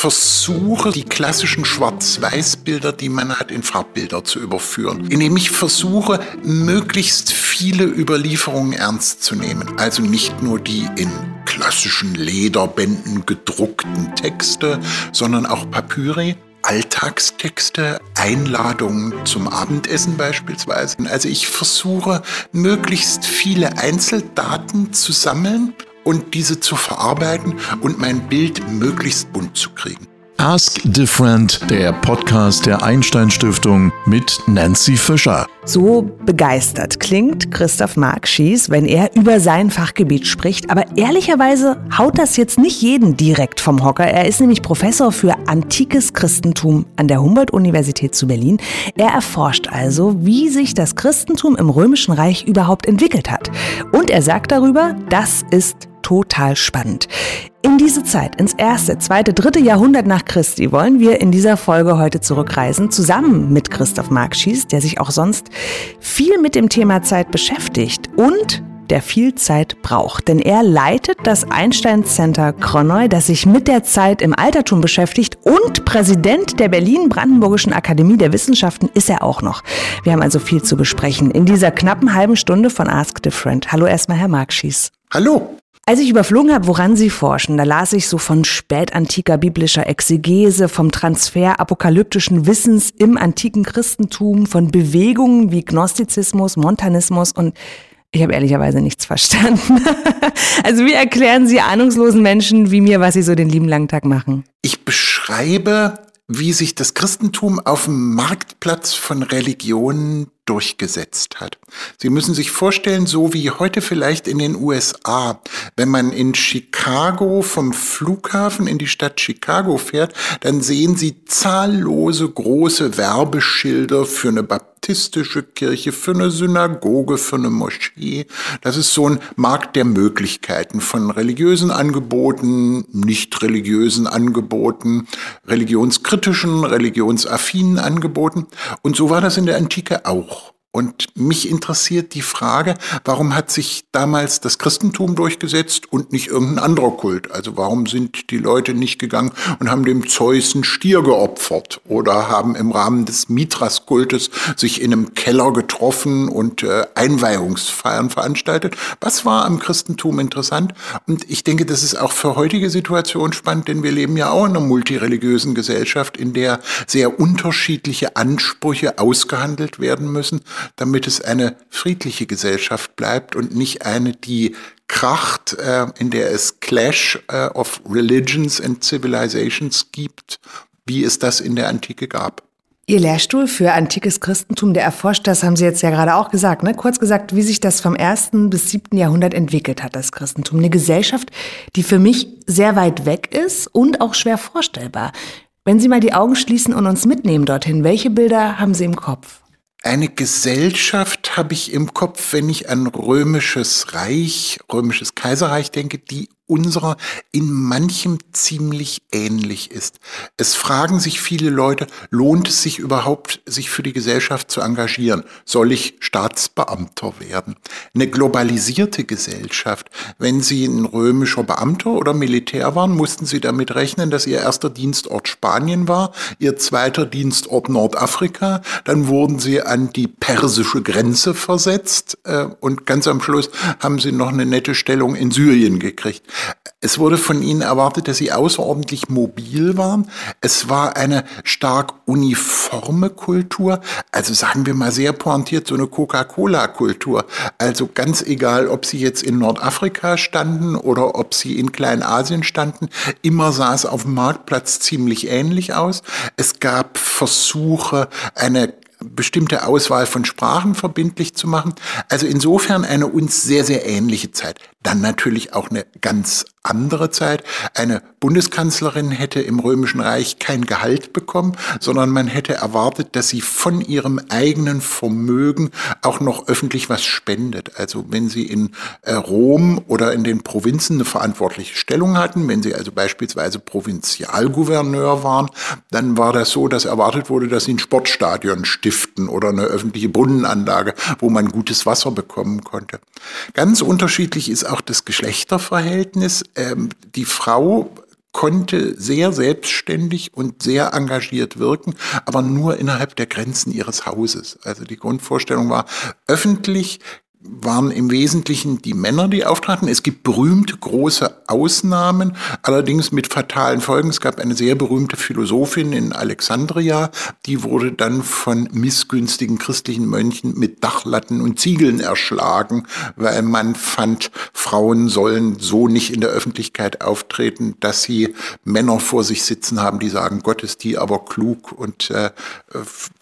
versuche, die klassischen Schwarz-Weiß-Bilder, die man hat, in Farbbilder zu überführen. Indem ich versuche, möglichst viele Überlieferungen ernst zu nehmen. Also nicht nur die in klassischen Lederbänden gedruckten Texte, sondern auch Papyri. Alltagstexte, Einladungen zum Abendessen beispielsweise. Also ich versuche möglichst viele Einzeldaten zu sammeln und diese zu verarbeiten und mein Bild möglichst bunt zu kriegen. Ask Different, der Podcast der Einstein Stiftung mit Nancy Fischer. So begeistert klingt Christoph Mark Schies, wenn er über sein Fachgebiet spricht. Aber ehrlicherweise haut das jetzt nicht jeden direkt vom Hocker. Er ist nämlich Professor für antikes Christentum an der Humboldt-Universität zu Berlin. Er erforscht also, wie sich das Christentum im Römischen Reich überhaupt entwickelt hat. Und er sagt darüber, das ist total spannend. In diese Zeit, ins erste, zweite, dritte Jahrhundert nach Christi, wollen wir in dieser Folge heute zurückreisen, zusammen mit Christoph Markschies, der sich auch sonst viel mit dem Thema Zeit beschäftigt und der viel Zeit braucht. Denn er leitet das Einstein Center Kronoi, das sich mit der Zeit im Altertum beschäftigt und Präsident der Berlin-Brandenburgischen Akademie der Wissenschaften ist er auch noch. Wir haben also viel zu besprechen in dieser knappen halben Stunde von Ask Different. Hallo erstmal, Herr Markschies. Hallo. Als ich überflogen habe, woran Sie forschen, da las ich so von spätantiker biblischer Exegese, vom Transfer apokalyptischen Wissens im antiken Christentum, von Bewegungen wie Gnostizismus, Montanismus und ich habe ehrlicherweise nichts verstanden. also wie erklären Sie ahnungslosen Menschen wie mir, was sie so den lieben langen Tag machen? Ich beschreibe, wie sich das Christentum auf dem Marktplatz von Religionen durchgesetzt hat. Sie müssen sich vorstellen, so wie heute vielleicht in den USA, wenn man in Chicago vom Flughafen in die Stadt Chicago fährt, dann sehen Sie zahllose große Werbeschilder für eine baptistische Kirche, für eine Synagoge, für eine Moschee. Das ist so ein Markt der Möglichkeiten von religiösen Angeboten, nicht religiösen Angeboten, religionskritischen, religionsaffinen Angeboten. Und so war das in der Antike auch. Und mich interessiert die Frage, warum hat sich damals das Christentum durchgesetzt und nicht irgendein anderer Kult? Also warum sind die Leute nicht gegangen und haben dem Zeus einen Stier geopfert oder haben im Rahmen des Mithras-Kultes sich in einem Keller getroffen und äh, Einweihungsfeiern veranstaltet? Was war am Christentum interessant? Und ich denke, das ist auch für heutige Situation spannend, denn wir leben ja auch in einer multireligiösen Gesellschaft, in der sehr unterschiedliche Ansprüche ausgehandelt werden müssen damit es eine friedliche Gesellschaft bleibt und nicht eine, die kracht, äh, in der es Clash äh, of Religions and Civilizations gibt, wie es das in der Antike gab. Ihr Lehrstuhl für antikes Christentum, der erforscht, das haben Sie jetzt ja gerade auch gesagt, ne? kurz gesagt, wie sich das vom ersten bis siebten Jahrhundert entwickelt hat, das Christentum. Eine Gesellschaft, die für mich sehr weit weg ist und auch schwer vorstellbar. Wenn Sie mal die Augen schließen und uns mitnehmen dorthin, welche Bilder haben Sie im Kopf? Eine Gesellschaft habe ich im Kopf, wenn ich an römisches Reich, römisches Kaiserreich denke, die unserer in manchem ziemlich ähnlich ist. Es fragen sich viele Leute, lohnt es sich überhaupt, sich für die Gesellschaft zu engagieren? Soll ich Staatsbeamter werden? Eine globalisierte Gesellschaft. Wenn Sie ein römischer Beamter oder Militär waren, mussten Sie damit rechnen, dass Ihr erster Dienstort Spanien war, Ihr zweiter Dienstort Nordafrika, dann wurden Sie an die persische Grenze versetzt äh, und ganz am Schluss haben Sie noch eine nette Stellung in Syrien gekriegt. Es wurde von ihnen erwartet, dass sie außerordentlich mobil waren. Es war eine stark uniforme Kultur, also sagen wir mal sehr pointiert so eine Coca-Cola-Kultur. Also ganz egal, ob sie jetzt in Nordafrika standen oder ob sie in Kleinasien standen, immer sah es auf dem Marktplatz ziemlich ähnlich aus. Es gab Versuche, eine bestimmte Auswahl von Sprachen verbindlich zu machen. Also insofern eine uns sehr, sehr ähnliche Zeit. Dann natürlich auch eine ganz andere Zeit. Eine Bundeskanzlerin hätte im Römischen Reich kein Gehalt bekommen, sondern man hätte erwartet, dass sie von ihrem eigenen Vermögen auch noch öffentlich was spendet. Also wenn sie in äh, Rom oder in den Provinzen eine verantwortliche Stellung hatten, wenn sie also beispielsweise Provinzialgouverneur waren, dann war das so, dass erwartet wurde, dass sie ein Sportstadion stiften oder eine öffentliche Brunnenanlage, wo man gutes Wasser bekommen konnte. Ganz unterschiedlich ist auch das Geschlechterverhältnis. Ähm, die Frau konnte sehr selbstständig und sehr engagiert wirken, aber nur innerhalb der Grenzen ihres Hauses. Also die Grundvorstellung war, öffentlich waren im Wesentlichen die Männer, die auftraten. Es gibt berühmte große Ausnahmen, allerdings mit fatalen Folgen. Es gab eine sehr berühmte Philosophin in Alexandria, die wurde dann von missgünstigen christlichen Mönchen mit Dachlatten und Ziegeln erschlagen, weil man fand, Frauen sollen so nicht in der Öffentlichkeit auftreten, dass sie Männer vor sich sitzen haben, die sagen, Gott ist die aber klug und äh,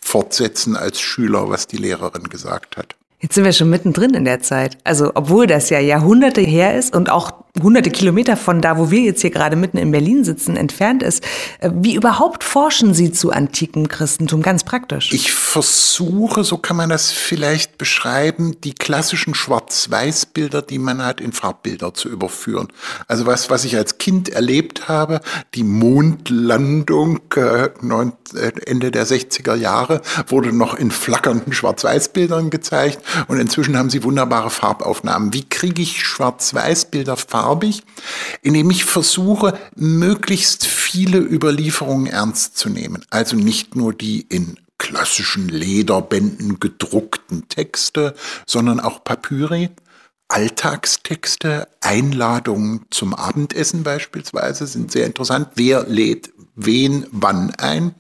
fortsetzen als Schüler, was die Lehrerin gesagt hat. Jetzt sind wir schon mittendrin in der Zeit. Also, obwohl das ja Jahrhunderte her ist und auch hunderte Kilometer von da, wo wir jetzt hier gerade mitten in Berlin sitzen, entfernt ist. Äh, wie überhaupt forschen Sie zu antikem Christentum ganz praktisch? Ich versuche, so kann man das vielleicht beschreiben, die klassischen Schwarz-Weiß-Bilder, die man hat, in Farbbilder zu überführen. Also was, was ich als Kind erlebt habe, die Mondlandung äh, äh Ende der 60er Jahre wurde noch in flackernden Schwarz-Weiß-Bildern gezeigt und inzwischen haben sie wunderbare Farbaufnahmen. Wie kriege ich Schwarz-Weiß-Bilder farbig? Indem ich versuche, möglichst viele Überlieferungen ernst zu nehmen. Also nicht nur die in klassischen Lederbänden gedruckten Texte, sondern auch Papyri, Alltagstexte, Einladungen zum Abendessen beispielsweise sind sehr interessant. Wer lädt wen wann ein?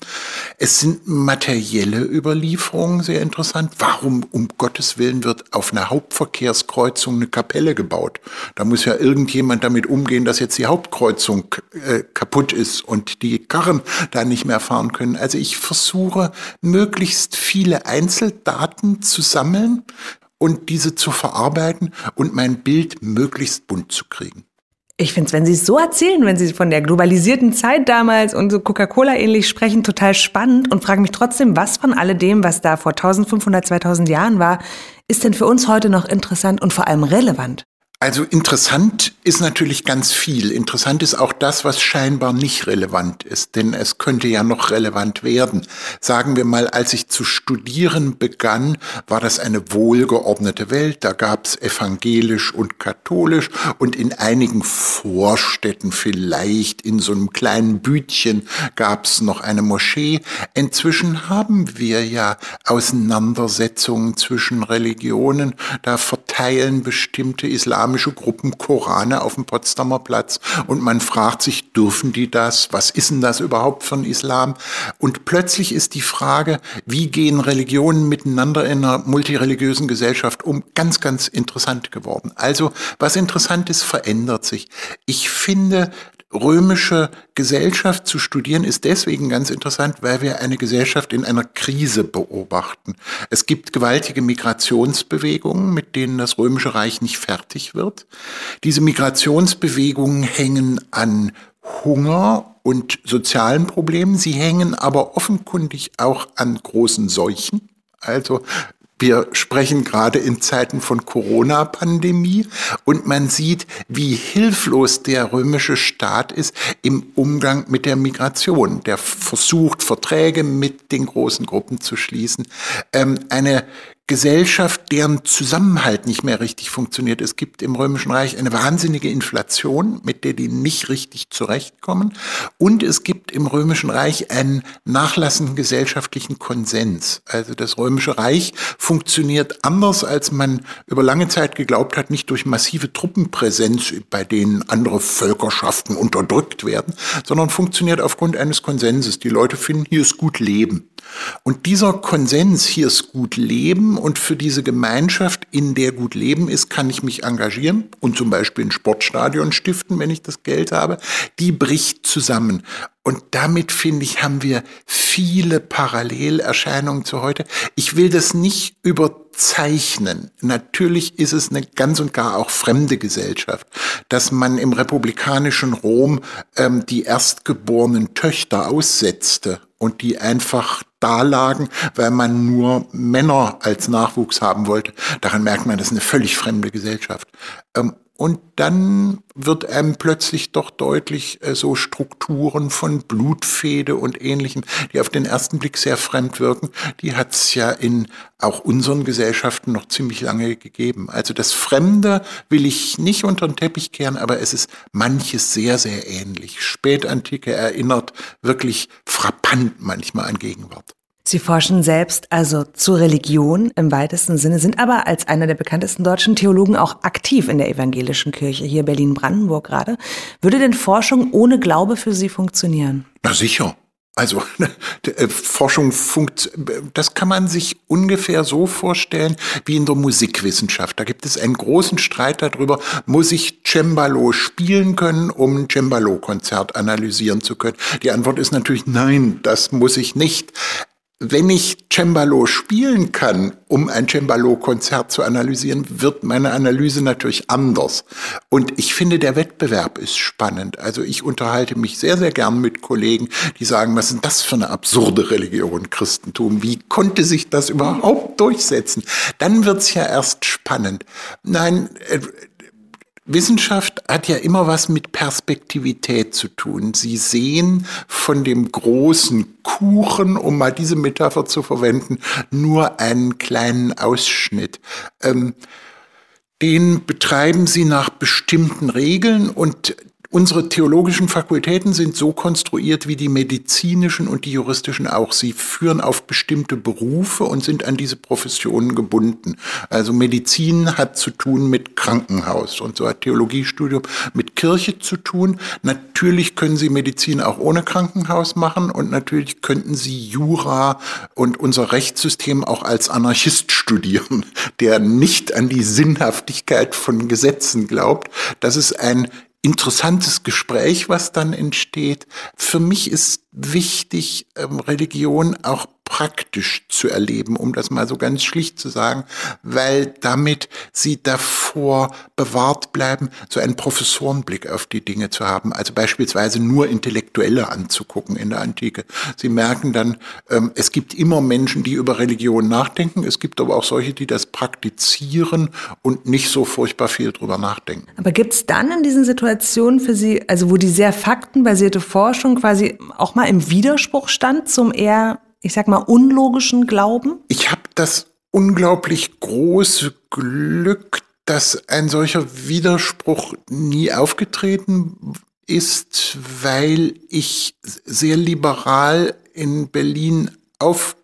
Es sind materielle Überlieferungen sehr interessant. Warum um Gottes Willen wird auf einer Hauptverkehrskreuzung eine Kapelle gebaut? Da muss ja irgendjemand damit umgehen, dass jetzt die Hauptkreuzung äh, kaputt ist und die Karren da nicht mehr fahren können. Also ich versuche möglichst viele Einzeldaten zu sammeln, und diese zu verarbeiten und mein Bild möglichst bunt zu kriegen. Ich finde es, wenn Sie es so erzählen, wenn Sie von der globalisierten Zeit damals und so Coca-Cola ähnlich sprechen, total spannend und frage mich trotzdem, was von alledem, was da vor 1500, 2000 Jahren war, ist denn für uns heute noch interessant und vor allem relevant? Also interessant ist natürlich ganz viel. Interessant ist auch das, was scheinbar nicht relevant ist, denn es könnte ja noch relevant werden. Sagen wir mal, als ich zu studieren begann, war das eine wohlgeordnete Welt. Da gab es evangelisch und katholisch und in einigen Vorstädten vielleicht in so einem kleinen Bütchen gab es noch eine Moschee. Inzwischen haben wir ja Auseinandersetzungen zwischen Religionen. Da verteilen bestimmte Islam islamische Gruppen Korane auf dem Potsdamer Platz und man fragt sich, dürfen die das? Was ist denn das überhaupt von Islam? Und plötzlich ist die Frage, wie gehen Religionen miteinander in einer multireligiösen Gesellschaft um, ganz, ganz interessant geworden. Also was interessant ist, verändert sich. Ich finde, römische Gesellschaft zu studieren ist deswegen ganz interessant, weil wir eine Gesellschaft in einer Krise beobachten. Es gibt gewaltige Migrationsbewegungen, mit denen das römische Reich nicht fertig wird. Diese Migrationsbewegungen hängen an Hunger und sozialen Problemen. Sie hängen aber offenkundig auch an großen Seuchen. Also wir sprechen gerade in Zeiten von Corona-Pandemie und man sieht, wie hilflos der römische Staat ist im Umgang mit der Migration. Der versucht, Verträge mit den großen Gruppen zu schließen. Ähm, eine Gesellschaft, deren Zusammenhalt nicht mehr richtig funktioniert. Es gibt im Römischen Reich eine wahnsinnige Inflation, mit der die nicht richtig zurechtkommen. Und es gibt im Römischen Reich einen nachlassenden gesellschaftlichen Konsens. Also das Römische Reich funktioniert anders, als man über lange Zeit geglaubt hat, nicht durch massive Truppenpräsenz, bei denen andere Völkerschaften unterdrückt werden, sondern funktioniert aufgrund eines Konsenses. Die Leute finden, hier ist gut Leben. Und dieser Konsens, hier ist gut Leben, und für diese Gemeinschaft, in der gut Leben ist, kann ich mich engagieren und zum Beispiel ein Sportstadion stiften, wenn ich das Geld habe, die bricht zusammen. Und damit, finde ich, haben wir viele Parallelerscheinungen zu heute. Ich will das nicht überzeichnen. Natürlich ist es eine ganz und gar auch fremde Gesellschaft, dass man im republikanischen Rom ähm, die erstgeborenen Töchter aussetzte und die einfach da lagen, weil man nur Männer als Nachwuchs haben wollte. Daran merkt man, das ist eine völlig fremde Gesellschaft. Ähm, und dann wird einem plötzlich doch deutlich äh, so Strukturen von Blutfede und ähnlichem, die auf den ersten Blick sehr fremd wirken, die hat es ja in auch unseren Gesellschaften noch ziemlich lange gegeben. Also das Fremde will ich nicht unter den Teppich kehren, aber es ist manches sehr, sehr ähnlich. Spätantike erinnert wirklich frappant manchmal an Gegenwart. Sie forschen selbst also zur Religion im weitesten Sinne, sind aber als einer der bekanntesten deutschen Theologen auch aktiv in der evangelischen Kirche, hier Berlin-Brandenburg gerade. Würde denn Forschung ohne Glaube für Sie funktionieren? Na sicher. Also äh, Forschung funkt, das kann man sich ungefähr so vorstellen wie in der Musikwissenschaft. Da gibt es einen großen Streit darüber, muss ich Cembalo spielen können, um ein Cembalo-Konzert analysieren zu können. Die Antwort ist natürlich nein, das muss ich nicht wenn ich Cembalo spielen kann, um ein Cembalo-Konzert zu analysieren, wird meine Analyse natürlich anders. Und ich finde, der Wettbewerb ist spannend. Also ich unterhalte mich sehr, sehr gern mit Kollegen, die sagen, was ist das für eine absurde Religion, Christentum? Wie konnte sich das überhaupt durchsetzen? Dann wird's ja erst spannend. Nein, äh, Wissenschaft hat ja immer was mit Perspektivität zu tun. Sie sehen von dem großen Kuchen, um mal diese Metapher zu verwenden, nur einen kleinen Ausschnitt. Ähm, den betreiben sie nach bestimmten Regeln und Unsere theologischen Fakultäten sind so konstruiert wie die medizinischen und die juristischen auch. Sie führen auf bestimmte Berufe und sind an diese Professionen gebunden. Also Medizin hat zu tun mit Krankenhaus und so hat Theologiestudium mit Kirche zu tun. Natürlich können Sie Medizin auch ohne Krankenhaus machen und natürlich könnten Sie Jura und unser Rechtssystem auch als Anarchist studieren, der nicht an die Sinnhaftigkeit von Gesetzen glaubt. Das ist ein interessantes Gespräch, was dann entsteht. Für mich ist wichtig, ähm, Religion auch praktisch zu erleben, um das mal so ganz schlicht zu sagen, weil damit sie davor bewahrt bleiben, so einen Professorenblick auf die Dinge zu haben, also beispielsweise nur Intellektuelle anzugucken in der Antike. Sie merken dann, ähm, es gibt immer Menschen, die über Religion nachdenken, es gibt aber auch solche, die das praktizieren und nicht so furchtbar viel drüber nachdenken. Aber gibt es dann in diesen Situationen für Sie, also wo die sehr faktenbasierte Forschung quasi auch mal im Widerspruch stand zum eher ich sag mal, unlogischen Glauben? Ich habe das unglaublich große Glück, dass ein solcher Widerspruch nie aufgetreten ist, weil ich sehr liberal in Berlin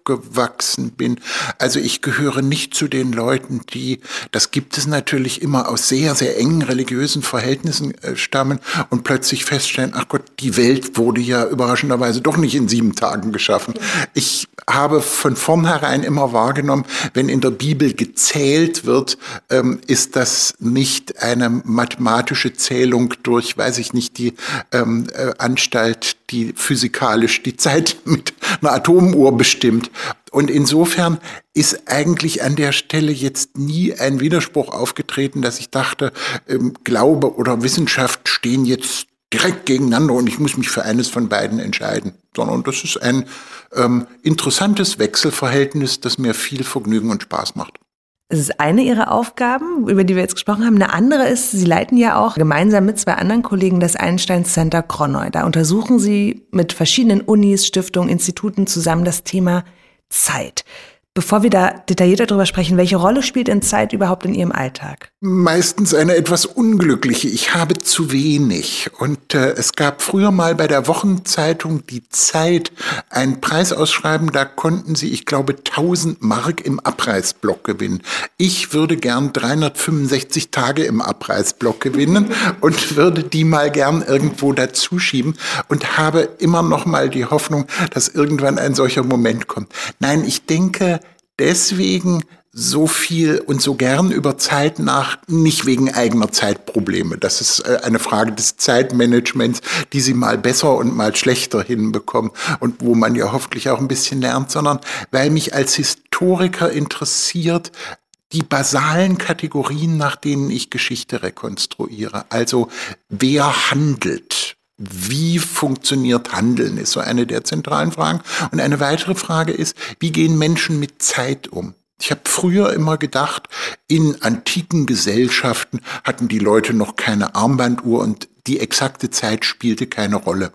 aufgewachsen bin. Also ich gehöre nicht zu den Leuten, die, das gibt es natürlich immer aus sehr, sehr engen religiösen Verhältnissen äh, stammen und plötzlich feststellen, ach Gott, die Welt wurde ja überraschenderweise doch nicht in sieben Tagen geschaffen. Ich habe von vornherein immer wahrgenommen, wenn in der Bibel gezählt wird, ähm, ist das nicht eine mathematische Zählung durch, weiß ich nicht, die ähm, äh, Anstalt, die physikalisch die Zeit mit einer Atomuhr bestimmt. Und insofern ist eigentlich an der Stelle jetzt nie ein Widerspruch aufgetreten, dass ich dachte, ähm, Glaube oder Wissenschaft stehen jetzt direkt gegeneinander und ich muss mich für eines von beiden entscheiden, sondern das ist ein ähm, interessantes Wechselverhältnis, das mir viel Vergnügen und Spaß macht. Das ist eine Ihrer Aufgaben, über die wir jetzt gesprochen haben. Eine andere ist, Sie leiten ja auch gemeinsam mit zwei anderen Kollegen das Einstein Center Kroneu. Da untersuchen Sie mit verschiedenen Unis, Stiftungen, Instituten zusammen das Thema Zeit. Bevor wir da detaillierter darüber sprechen, welche Rolle spielt denn Zeit überhaupt in Ihrem Alltag? Meistens eine etwas unglückliche. Ich habe zu wenig. Und äh, es gab früher mal bei der Wochenzeitung Die Zeit einen Preis ausschreiben. Da konnten Sie, ich glaube, 1000 Mark im Abreißblock gewinnen. Ich würde gern 365 Tage im Abreißblock gewinnen und würde die mal gern irgendwo dazuschieben und habe immer noch mal die Hoffnung, dass irgendwann ein solcher Moment kommt. Nein, ich denke, deswegen so viel und so gern über Zeit nach, nicht wegen eigener Zeitprobleme. Das ist äh, eine Frage des Zeitmanagements, die sie mal besser und mal schlechter hinbekommen und wo man ja hoffentlich auch ein bisschen lernt, sondern weil mich als Historiker interessiert, die basalen Kategorien, nach denen ich Geschichte rekonstruiere. Also wer handelt? Wie funktioniert Handeln, ist so eine der zentralen Fragen. Und eine weitere Frage ist, wie gehen Menschen mit Zeit um? Ich habe früher immer gedacht, in antiken Gesellschaften hatten die Leute noch keine Armbanduhr und die exakte Zeit spielte keine Rolle.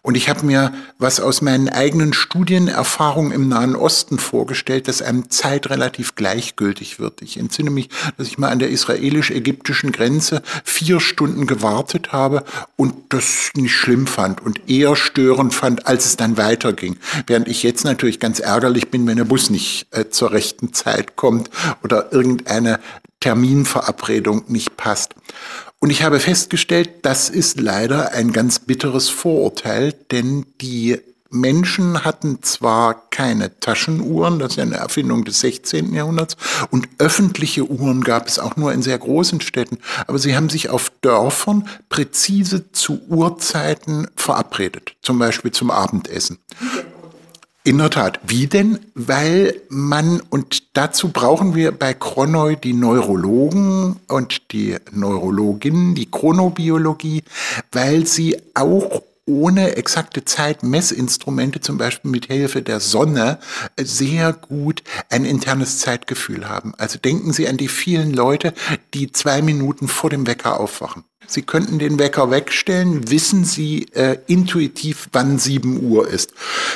Und ich habe mir was aus meinen eigenen Studienerfahrungen im Nahen Osten vorgestellt, dass einem Zeit relativ gleichgültig wird. Ich entsinne mich, dass ich mal an der israelisch-ägyptischen Grenze vier Stunden gewartet habe und das nicht schlimm fand und eher störend fand, als es dann weiterging. Während ich jetzt natürlich ganz ärgerlich bin, wenn der Bus nicht äh, zur rechten Zeit kommt oder irgendeine Terminverabredung nicht passt. Und ich habe festgestellt, das ist leider ein ganz bitteres Vorurteil, denn die Menschen hatten zwar keine Taschenuhren, das ist ja eine Erfindung des 16. Jahrhunderts, und öffentliche Uhren gab es auch nur in sehr großen Städten, aber sie haben sich auf Dörfern präzise zu Uhrzeiten verabredet, zum Beispiel zum Abendessen. In der Tat. Wie denn? Weil man, und dazu brauchen wir bei Chronoi die Neurologen und die Neurologinnen, die Chronobiologie, weil sie auch ohne exakte Zeitmessinstrumente, zum Beispiel mit Hilfe der Sonne, sehr gut ein internes Zeitgefühl haben. Also denken Sie an die vielen Leute, die zwei Minuten vor dem Wecker aufwachen. Sie könnten den Wecker wegstellen, wissen Sie äh, intuitiv, wann 7 Uhr ist.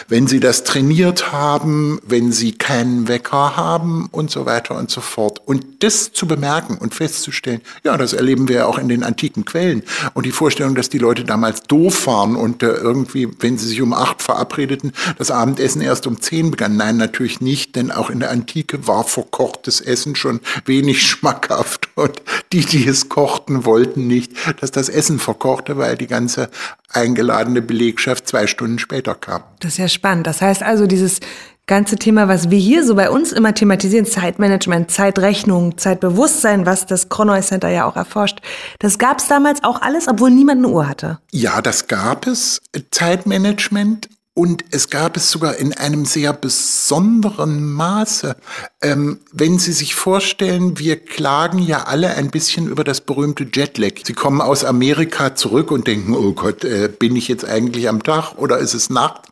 Wenn Sie das trainiert haben, wenn Sie keinen Wecker haben und so weiter und so fort. Und das zu bemerken und festzustellen, ja, das erleben wir ja auch in den antiken Quellen. Und die Vorstellung, dass die Leute damals doof waren und äh, irgendwie, wenn sie sich um acht verabredeten, das Abendessen erst um zehn begann. Nein, natürlich nicht, denn auch in der Antike war verkochtes Essen schon wenig schmackhaft. Und die, die es kochten, wollten nicht, dass das Essen verkochte, weil die ganze eingeladene Belegschaft zwei Stunden später kam. Das ist ja spannend. Das heißt also, dieses ganze Thema, was wir hier so bei uns immer thematisieren, Zeitmanagement, Zeitrechnung, Zeitbewusstsein, was das Chronoi Center ja auch erforscht, das gab es damals auch alles, obwohl niemand eine Uhr hatte. Ja, das gab es. Zeitmanagement und es gab es sogar in einem sehr besonderen Maße. Ähm, wenn Sie sich vorstellen, wir klagen ja alle ein bisschen über das berühmte Jetlag. Sie kommen aus Amerika zurück und denken, oh Gott, äh, bin ich jetzt eigentlich am Tag oder ist es Nacht?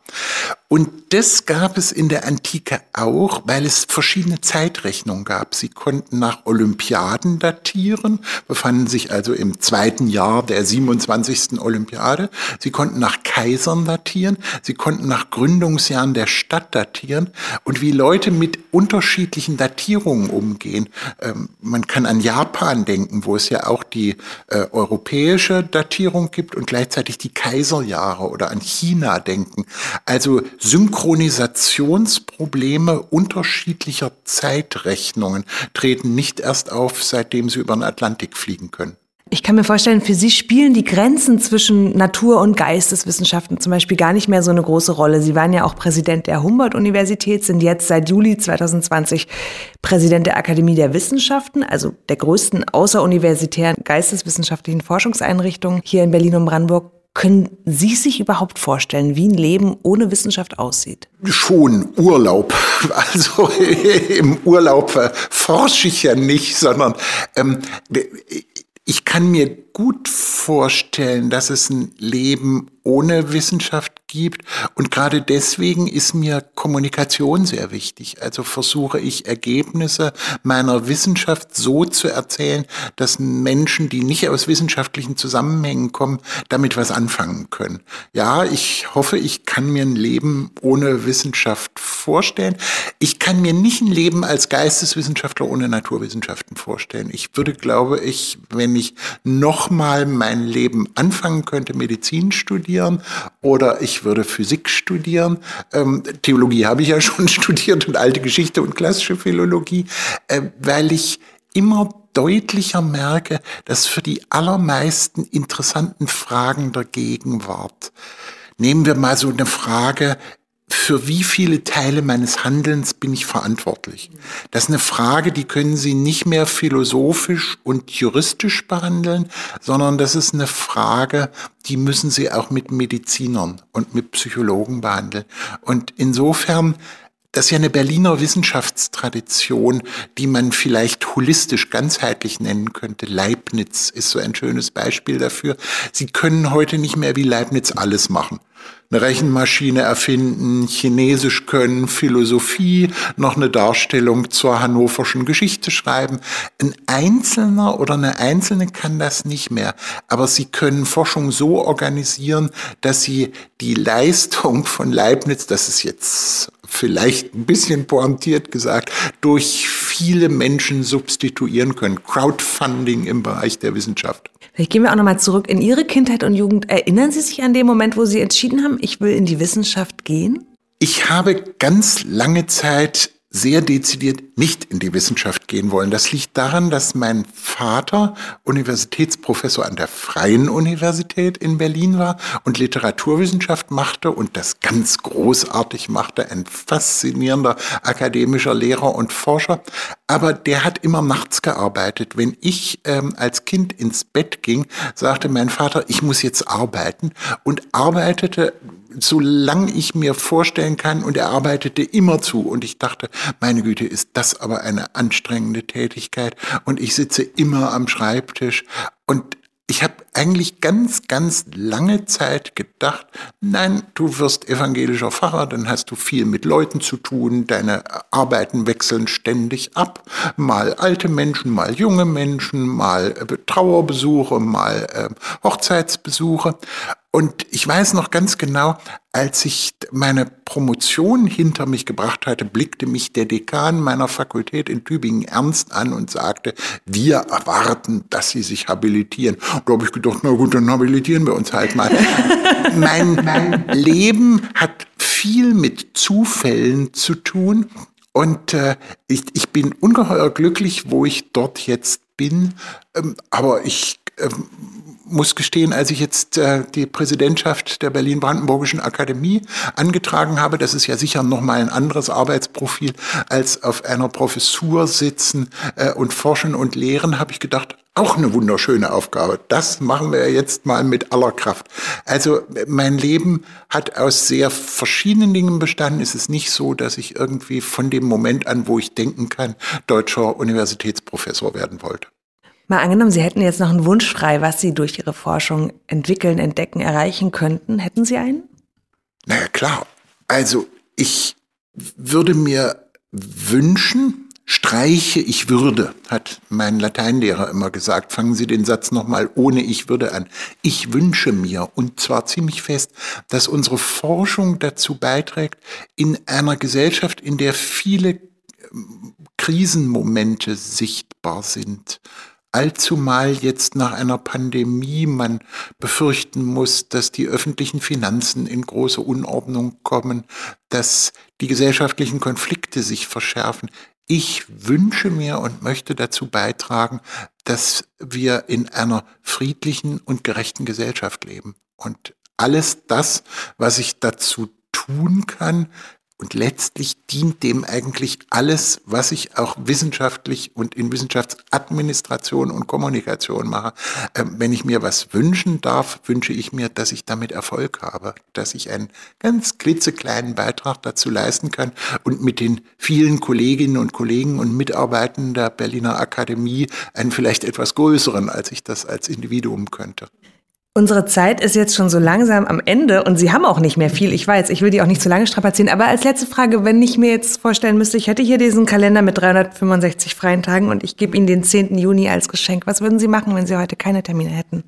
Und das gab es in der Antike auch, weil es verschiedene Zeitrechnungen gab. Sie konnten nach Olympiaden datieren, befanden sich also im zweiten Jahr der 27. Olympiade. Sie konnten nach Kaisern datieren. Sie konnten nach Gründungsjahren der Stadt datieren. Und wie Leute mit unterschiedlichen Datierungen umgehen. Ähm, man kann an Japan denken, wo es ja auch die äh, europäische Datierung gibt und gleichzeitig die Kaiserjahre oder an China denken. Also Synchronisationsprobleme unterschiedlicher Zeitrechnungen treten nicht erst auf, seitdem sie über den Atlantik fliegen können. Ich kann mir vorstellen, für Sie spielen die Grenzen zwischen Natur- und Geisteswissenschaften zum Beispiel gar nicht mehr so eine große Rolle. Sie waren ja auch Präsident der Humboldt-Universität, sind jetzt seit Juli 2020 Präsident der Akademie der Wissenschaften, also der größten außeruniversitären geisteswissenschaftlichen Forschungseinrichtung hier in Berlin und Brandenburg. Können Sie sich überhaupt vorstellen, wie ein Leben ohne Wissenschaft aussieht? Schon Urlaub. Also im Urlaub forsche ich ja nicht, sondern ähm, ich kann mir gut vorstellen, dass es ein Leben ohne Wissenschaft gibt. Und gerade deswegen ist mir Kommunikation sehr wichtig. Also versuche ich Ergebnisse meiner Wissenschaft so zu erzählen, dass Menschen, die nicht aus wissenschaftlichen Zusammenhängen kommen, damit was anfangen können. Ja, ich hoffe, ich kann mir ein Leben ohne Wissenschaft vorstellen. Ich kann mir nicht ein Leben als Geisteswissenschaftler ohne Naturwissenschaften vorstellen. Ich würde, glaube ich, wenn ich nochmal mein Leben anfangen könnte, Medizin studieren oder ich würde Physik studieren. Ähm, Theologie habe ich ja schon studiert und alte Geschichte und klassische Philologie, äh, weil ich immer deutlicher merke, dass für die allermeisten interessanten Fragen der Gegenwart Nehmen wir mal so eine Frage, für wie viele Teile meines Handelns bin ich verantwortlich? Das ist eine Frage, die können Sie nicht mehr philosophisch und juristisch behandeln, sondern das ist eine Frage, die müssen Sie auch mit Medizinern und mit Psychologen behandeln. Und insofern das ist ja eine Berliner Wissenschaftstradition, die man vielleicht holistisch ganzheitlich nennen könnte. Leibniz ist so ein schönes Beispiel dafür. Sie können heute nicht mehr wie Leibniz alles machen. Eine Rechenmaschine erfinden, Chinesisch können, Philosophie, noch eine Darstellung zur hannoverschen Geschichte schreiben. Ein Einzelner oder eine Einzelne kann das nicht mehr, aber sie können Forschung so organisieren, dass sie die Leistung von Leibniz, das ist jetzt vielleicht ein bisschen pointiert gesagt, durch viele Menschen substituieren können. Crowdfunding im Bereich der Wissenschaft. Vielleicht gehen wir auch nochmal zurück in Ihre Kindheit und Jugend. Erinnern Sie sich an den Moment, wo Sie entschieden haben, ich will in die Wissenschaft gehen? Ich habe ganz lange Zeit sehr dezidiert nicht in die Wissenschaft gehen wollen. Das liegt daran, dass mein Vater Universitätsprofessor an der Freien Universität in Berlin war und Literaturwissenschaft machte und das ganz großartig machte, ein faszinierender akademischer Lehrer und Forscher. Aber der hat immer nachts gearbeitet. Wenn ich ähm, als Kind ins Bett ging, sagte mein Vater, ich muss jetzt arbeiten und arbeitete solange ich mir vorstellen kann und er arbeitete immer zu. Und ich dachte, meine Güte, ist das aber eine anstrengende Tätigkeit. Und ich sitze immer am Schreibtisch. Und ich habe eigentlich ganz, ganz lange Zeit gedacht, nein, du wirst evangelischer Pfarrer, dann hast du viel mit Leuten zu tun, deine Arbeiten wechseln ständig ab, mal alte Menschen, mal junge Menschen, mal äh, Trauerbesuche, mal äh, Hochzeitsbesuche. Und ich weiß noch ganz genau, als ich meine Promotion hinter mich gebracht hatte, blickte mich der Dekan meiner Fakultät in Tübingen ernst an und sagte, wir erwarten, dass Sie sich habilitieren. Da habe ich gedacht, na gut, dann habilitieren wir uns halt mal. mein, mein Leben hat viel mit Zufällen zu tun. Und äh, ich, ich bin ungeheuer glücklich, wo ich dort jetzt bin. Ähm, aber ich ähm, muss gestehen, als ich jetzt äh, die Präsidentschaft der Berlin-Brandenburgischen Akademie angetragen habe, das ist ja sicher nochmal ein anderes Arbeitsprofil als auf einer Professur sitzen äh, und forschen und lehren, habe ich gedacht, auch eine wunderschöne Aufgabe. Das machen wir jetzt mal mit aller Kraft. Also mein Leben hat aus sehr verschiedenen Dingen bestanden. Es ist nicht so, dass ich irgendwie von dem Moment an, wo ich denken kann, deutscher Universitätsprofessor werden wollte. Mal angenommen, Sie hätten jetzt noch einen Wunsch frei, was Sie durch Ihre Forschung entwickeln, entdecken, erreichen könnten. Hätten Sie einen? Naja, klar. Also ich würde mir wünschen, streiche ich würde, hat mein Lateinlehrer immer gesagt. Fangen Sie den Satz nochmal ohne ich würde an. Ich wünsche mir, und zwar ziemlich fest, dass unsere Forschung dazu beiträgt, in einer Gesellschaft, in der viele ähm, Krisenmomente sichtbar sind, allzumal jetzt nach einer Pandemie man befürchten muss, dass die öffentlichen Finanzen in große Unordnung kommen, dass die gesellschaftlichen Konflikte sich verschärfen. Ich wünsche mir und möchte dazu beitragen, dass wir in einer friedlichen und gerechten Gesellschaft leben. Und alles das, was ich dazu tun kann, und letztlich dient dem eigentlich alles, was ich auch wissenschaftlich und in Wissenschaftsadministration und Kommunikation mache. Ähm, wenn ich mir was wünschen darf, wünsche ich mir, dass ich damit Erfolg habe, dass ich einen ganz klitzekleinen Beitrag dazu leisten kann und mit den vielen Kolleginnen und Kollegen und Mitarbeitern der Berliner Akademie einen vielleicht etwas größeren, als ich das als Individuum könnte. Unsere Zeit ist jetzt schon so langsam am Ende und Sie haben auch nicht mehr viel. Ich weiß, ich will die auch nicht zu lange strapazieren. Aber als letzte Frage, wenn ich mir jetzt vorstellen müsste, ich hätte hier diesen Kalender mit 365 freien Tagen und ich gebe Ihnen den 10. Juni als Geschenk. Was würden Sie machen, wenn Sie heute keine Termine hätten?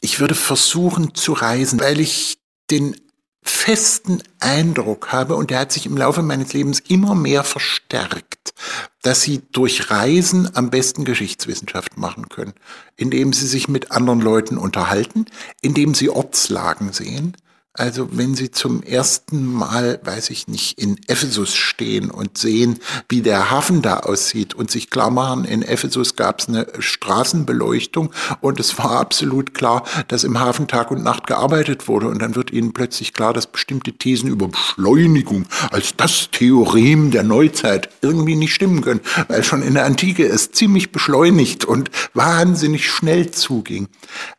Ich würde versuchen zu reisen, weil ich den festen Eindruck habe, und der hat sich im Laufe meines Lebens immer mehr verstärkt, dass sie durch Reisen am besten Geschichtswissenschaft machen können, indem sie sich mit anderen Leuten unterhalten, indem sie Ortslagen sehen, also wenn Sie zum ersten Mal, weiß ich nicht, in Ephesus stehen und sehen, wie der Hafen da aussieht und sich klar machen, in Ephesus gab es eine Straßenbeleuchtung und es war absolut klar, dass im Hafen Tag und Nacht gearbeitet wurde und dann wird Ihnen plötzlich klar, dass bestimmte Thesen über Beschleunigung als das Theorem der Neuzeit irgendwie nicht stimmen können, weil schon in der Antike es ziemlich beschleunigt und wahnsinnig schnell zuging.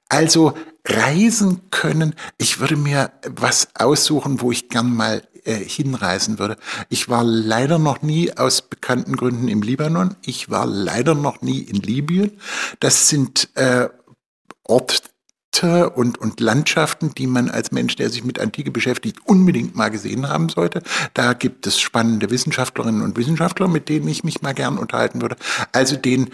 Also reisen können. Ich würde mir was aussuchen, wo ich gern mal äh, hinreisen würde. Ich war leider noch nie aus bekannten Gründen im Libanon. Ich war leider noch nie in Libyen. Das sind äh, Orte, und, und Landschaften, die man als Mensch, der sich mit Antike beschäftigt, unbedingt mal gesehen haben sollte. Da gibt es spannende Wissenschaftlerinnen und Wissenschaftler, mit denen ich mich mal gern unterhalten würde. Also den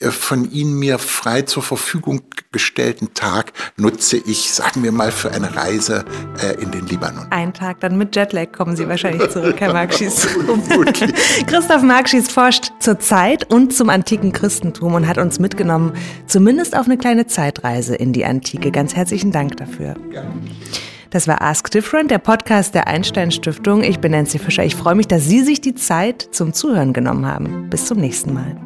von Ihnen mir frei zur Verfügung gestellten Tag nutze ich, sagen wir mal, für eine Reise äh, in den Libanon. Ein Tag, dann mit Jetlag kommen Sie wahrscheinlich zurück, Herr Markschis. Christoph Markschis forscht zur Zeit und zum antiken Christentum und hat uns mitgenommen, zumindest auf eine kleine Zeitreise in die Antike. Ganz herzlichen Dank dafür. Gerne. Das war Ask Different, der Podcast der Einstein Stiftung. Ich bin Nancy Fischer. Ich freue mich, dass Sie sich die Zeit zum Zuhören genommen haben. Bis zum nächsten Mal.